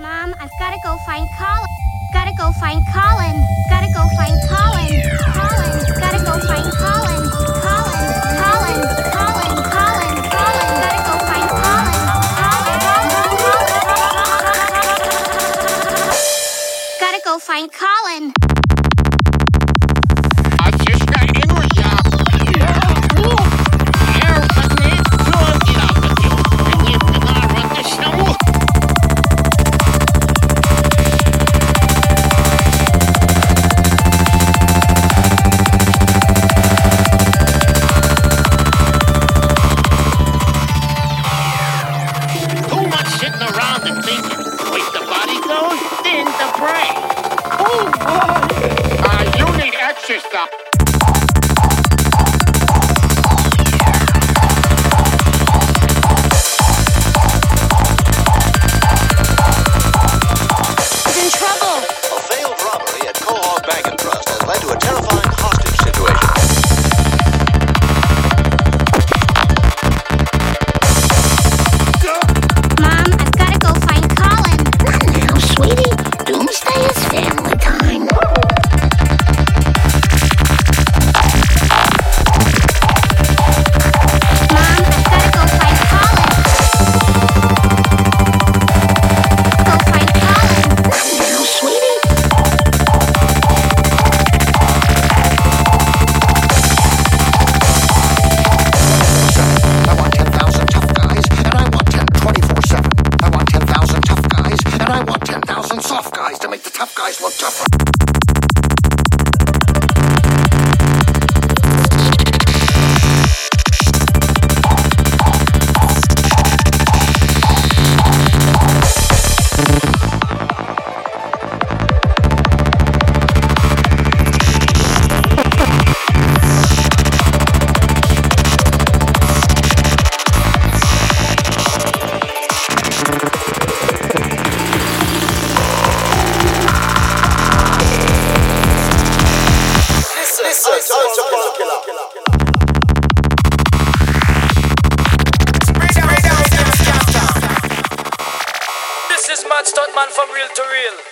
Mom, I've gotta go find Colin. Gotta go find Colin. Gotta go find Colin. Colin, gotta go find Colin. tough guys look tougher. stuntman from real to real.